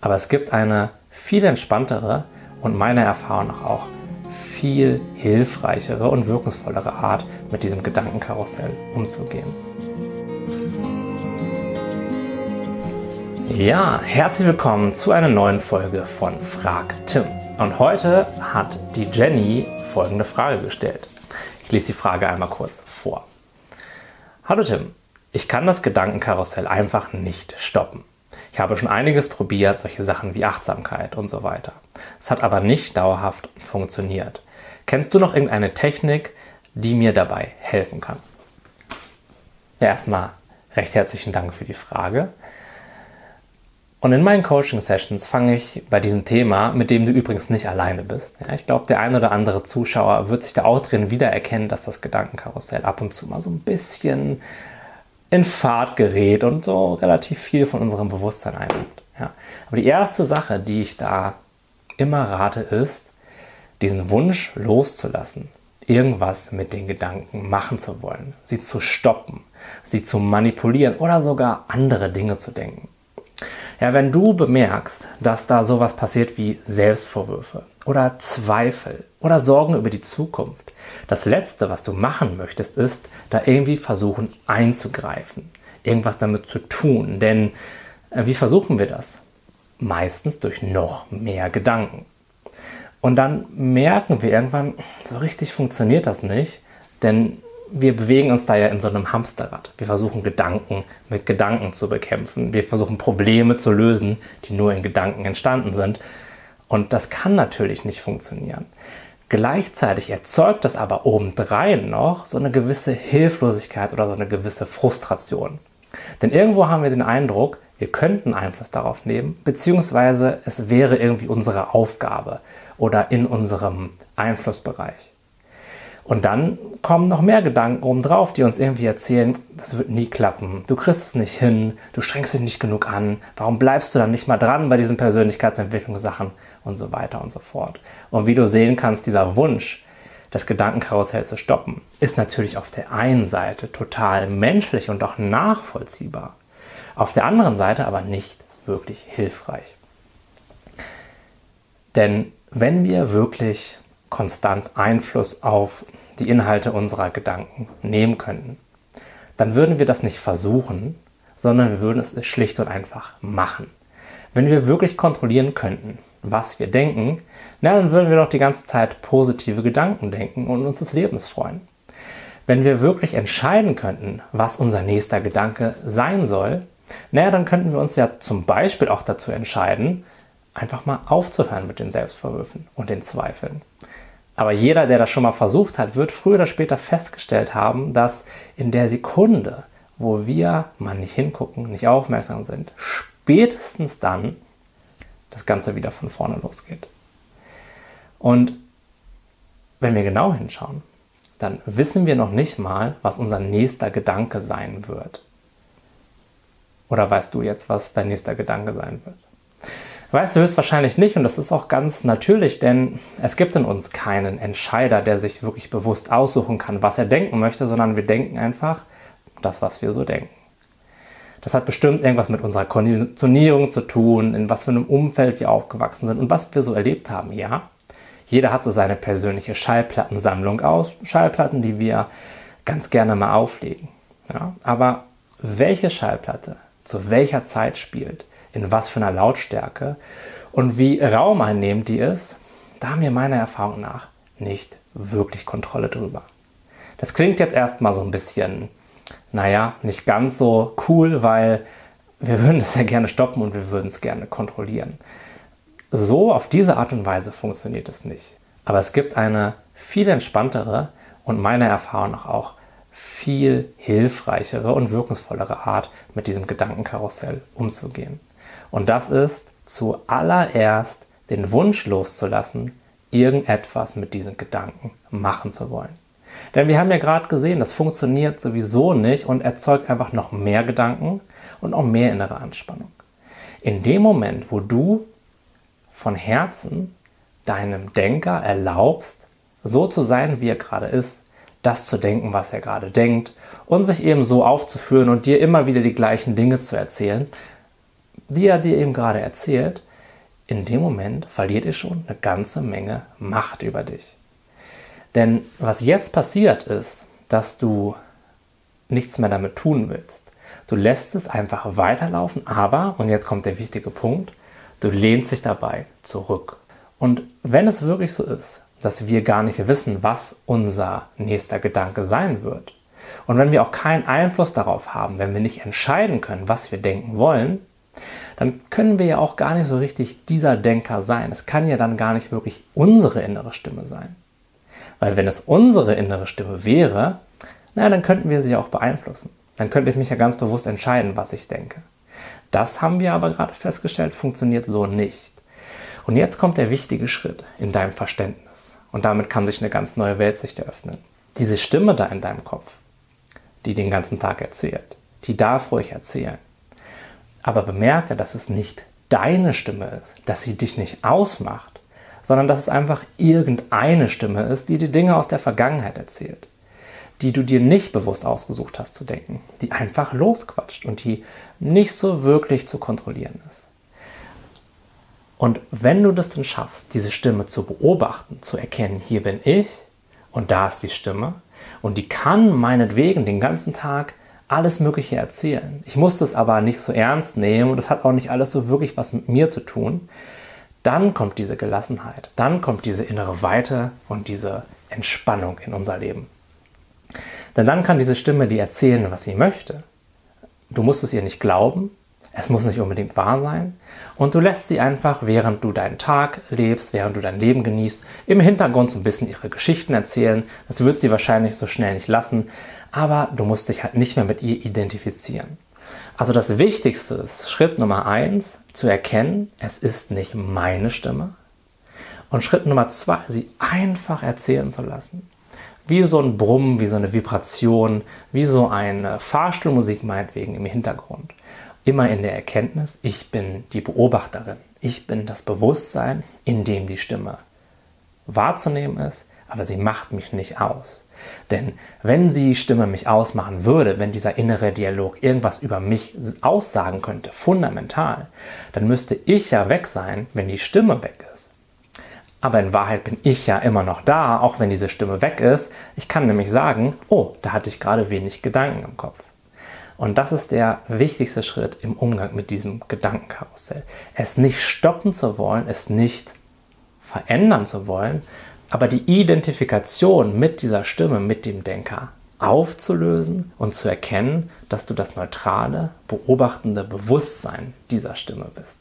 Aber es gibt eine viel entspanntere und meiner Erfahrung nach auch viel hilfreichere und wirkungsvollere Art, mit diesem Gedankenkarussell umzugehen. Ja, herzlich willkommen zu einer neuen Folge von Frag Tim. Und heute hat die Jenny folgende Frage gestellt. Ich lese die Frage einmal kurz vor. Hallo Tim, ich kann das Gedankenkarussell einfach nicht stoppen. Ich habe schon einiges probiert, solche Sachen wie Achtsamkeit und so weiter. Es hat aber nicht dauerhaft funktioniert. Kennst du noch irgendeine Technik, die mir dabei helfen kann? Erstmal recht herzlichen Dank für die Frage. Und in meinen Coaching-Sessions fange ich bei diesem Thema, mit dem du übrigens nicht alleine bist. Ja, ich glaube, der ein oder andere Zuschauer wird sich da auch drin wiedererkennen, dass das Gedankenkarussell ab und zu mal so ein bisschen in Fahrt gerät und so relativ viel von unserem Bewusstsein einnimmt. Ja. Aber die erste Sache, die ich da immer rate, ist, diesen Wunsch loszulassen, irgendwas mit den Gedanken machen zu wollen, sie zu stoppen, sie zu manipulieren oder sogar andere Dinge zu denken. Ja, wenn du bemerkst, dass da sowas passiert wie Selbstvorwürfe oder Zweifel oder Sorgen über die Zukunft, das Letzte, was du machen möchtest, ist, da irgendwie versuchen einzugreifen, irgendwas damit zu tun. Denn äh, wie versuchen wir das? Meistens durch noch mehr Gedanken. Und dann merken wir irgendwann, so richtig funktioniert das nicht, denn wir bewegen uns da ja in so einem Hamsterrad. Wir versuchen Gedanken mit Gedanken zu bekämpfen. Wir versuchen Probleme zu lösen, die nur in Gedanken entstanden sind. Und das kann natürlich nicht funktionieren. Gleichzeitig erzeugt das aber obendrein noch so eine gewisse Hilflosigkeit oder so eine gewisse Frustration. Denn irgendwo haben wir den Eindruck, wir könnten Einfluss darauf nehmen, beziehungsweise es wäre irgendwie unsere Aufgabe oder in unserem Einflussbereich. Und dann kommen noch mehr Gedanken obendrauf, die uns irgendwie erzählen, das wird nie klappen, du kriegst es nicht hin, du strengst dich nicht genug an, warum bleibst du dann nicht mal dran bei diesen Persönlichkeitsentwicklungssachen und so weiter und so fort. Und wie du sehen kannst, dieser Wunsch, das Gedankenkarussell zu stoppen, ist natürlich auf der einen Seite total menschlich und auch nachvollziehbar, auf der anderen Seite aber nicht wirklich hilfreich. Denn wenn wir wirklich konstant Einfluss auf die Inhalte unserer Gedanken nehmen könnten, dann würden wir das nicht versuchen, sondern wir würden es schlicht und einfach machen. Wenn wir wirklich kontrollieren könnten, was wir denken, na, dann würden wir doch die ganze Zeit positive Gedanken denken und uns des Lebens freuen. Wenn wir wirklich entscheiden könnten, was unser nächster Gedanke sein soll, naja, dann könnten wir uns ja zum Beispiel auch dazu entscheiden, einfach mal aufzuhören mit den Selbstvorwürfen und den Zweifeln. Aber jeder, der das schon mal versucht hat, wird früher oder später festgestellt haben, dass in der Sekunde, wo wir mal nicht hingucken, nicht aufmerksam sind, spätestens dann das Ganze wieder von vorne losgeht. Und wenn wir genau hinschauen, dann wissen wir noch nicht mal, was unser nächster Gedanke sein wird. Oder weißt du jetzt, was dein nächster Gedanke sein wird? Weißt du höchstwahrscheinlich nicht und das ist auch ganz natürlich, denn es gibt in uns keinen Entscheider, der sich wirklich bewusst aussuchen kann, was er denken möchte, sondern wir denken einfach das, was wir so denken. Das hat bestimmt irgendwas mit unserer Konditionierung zu tun, in was für einem Umfeld wir aufgewachsen sind und was wir so erlebt haben, ja. Jeder hat so seine persönliche Schallplattensammlung aus, Schallplatten, die wir ganz gerne mal auflegen. Ja? Aber welche Schallplatte zu welcher Zeit spielt, in was für einer Lautstärke und wie raumeinnehmend die ist, da haben wir meiner Erfahrung nach nicht wirklich Kontrolle drüber. Das klingt jetzt erstmal so ein bisschen, naja, nicht ganz so cool, weil wir würden es ja gerne stoppen und wir würden es gerne kontrollieren. So auf diese Art und Weise funktioniert es nicht. Aber es gibt eine viel entspanntere und meiner Erfahrung nach auch viel hilfreichere und wirkungsvollere Art, mit diesem Gedankenkarussell umzugehen. Und das ist zuallererst den Wunsch loszulassen, irgendetwas mit diesen Gedanken machen zu wollen. Denn wir haben ja gerade gesehen, das funktioniert sowieso nicht und erzeugt einfach noch mehr Gedanken und auch mehr innere Anspannung. In dem Moment, wo du von Herzen deinem Denker erlaubst, so zu sein, wie er gerade ist, das zu denken, was er gerade denkt und sich eben so aufzuführen und dir immer wieder die gleichen Dinge zu erzählen, die er dir eben gerade erzählt, in dem Moment verliert ihr schon eine ganze Menge Macht über dich. Denn was jetzt passiert ist, dass du nichts mehr damit tun willst. Du lässt es einfach weiterlaufen, aber, und jetzt kommt der wichtige Punkt, du lehnst dich dabei zurück. Und wenn es wirklich so ist, dass wir gar nicht wissen, was unser nächster Gedanke sein wird, und wenn wir auch keinen Einfluss darauf haben, wenn wir nicht entscheiden können, was wir denken wollen, dann können wir ja auch gar nicht so richtig dieser Denker sein. Es kann ja dann gar nicht wirklich unsere innere Stimme sein. Weil wenn es unsere innere Stimme wäre, na, dann könnten wir sie auch beeinflussen. Dann könnte ich mich ja ganz bewusst entscheiden, was ich denke. Das haben wir aber gerade festgestellt, funktioniert so nicht. Und jetzt kommt der wichtige Schritt in deinem Verständnis. Und damit kann sich eine ganz neue Weltsicht eröffnen. Diese Stimme da in deinem Kopf, die den ganzen Tag erzählt, die darf ruhig erzählen. Aber bemerke, dass es nicht deine Stimme ist, dass sie dich nicht ausmacht, sondern dass es einfach irgendeine Stimme ist, die dir Dinge aus der Vergangenheit erzählt die du dir nicht bewusst ausgesucht hast zu denken, die einfach losquatscht und die nicht so wirklich zu kontrollieren ist. Und wenn du das dann schaffst, diese Stimme zu beobachten, zu erkennen, hier bin ich und da ist die Stimme und die kann meinetwegen den ganzen Tag alles Mögliche erzählen. Ich muss das aber nicht so ernst nehmen und das hat auch nicht alles so wirklich was mit mir zu tun. Dann kommt diese Gelassenheit, dann kommt diese innere Weite und diese Entspannung in unser Leben. Denn dann kann diese Stimme dir erzählen, was sie möchte. Du musst es ihr nicht glauben, es muss nicht unbedingt wahr sein. Und du lässt sie einfach, während du deinen Tag lebst, während du dein Leben genießt, im Hintergrund so ein bisschen ihre Geschichten erzählen. Das wird sie wahrscheinlich so schnell nicht lassen, aber du musst dich halt nicht mehr mit ihr identifizieren. Also das Wichtigste ist, Schritt Nummer eins, zu erkennen, es ist nicht meine Stimme. Und Schritt Nummer zwei, sie einfach erzählen zu lassen wie so ein Brummen, wie so eine Vibration, wie so eine Fahrstuhlmusik meinetwegen im Hintergrund. Immer in der Erkenntnis, ich bin die Beobachterin, ich bin das Bewusstsein, in dem die Stimme wahrzunehmen ist, aber sie macht mich nicht aus. Denn wenn die Stimme mich ausmachen würde, wenn dieser innere Dialog irgendwas über mich aussagen könnte, fundamental, dann müsste ich ja weg sein, wenn die Stimme weg ist. Aber in Wahrheit bin ich ja immer noch da, auch wenn diese Stimme weg ist. Ich kann nämlich sagen, oh, da hatte ich gerade wenig Gedanken im Kopf. Und das ist der wichtigste Schritt im Umgang mit diesem Gedankenkarussell. Es nicht stoppen zu wollen, es nicht verändern zu wollen, aber die Identifikation mit dieser Stimme, mit dem Denker aufzulösen und zu erkennen, dass du das neutrale, beobachtende Bewusstsein dieser Stimme bist.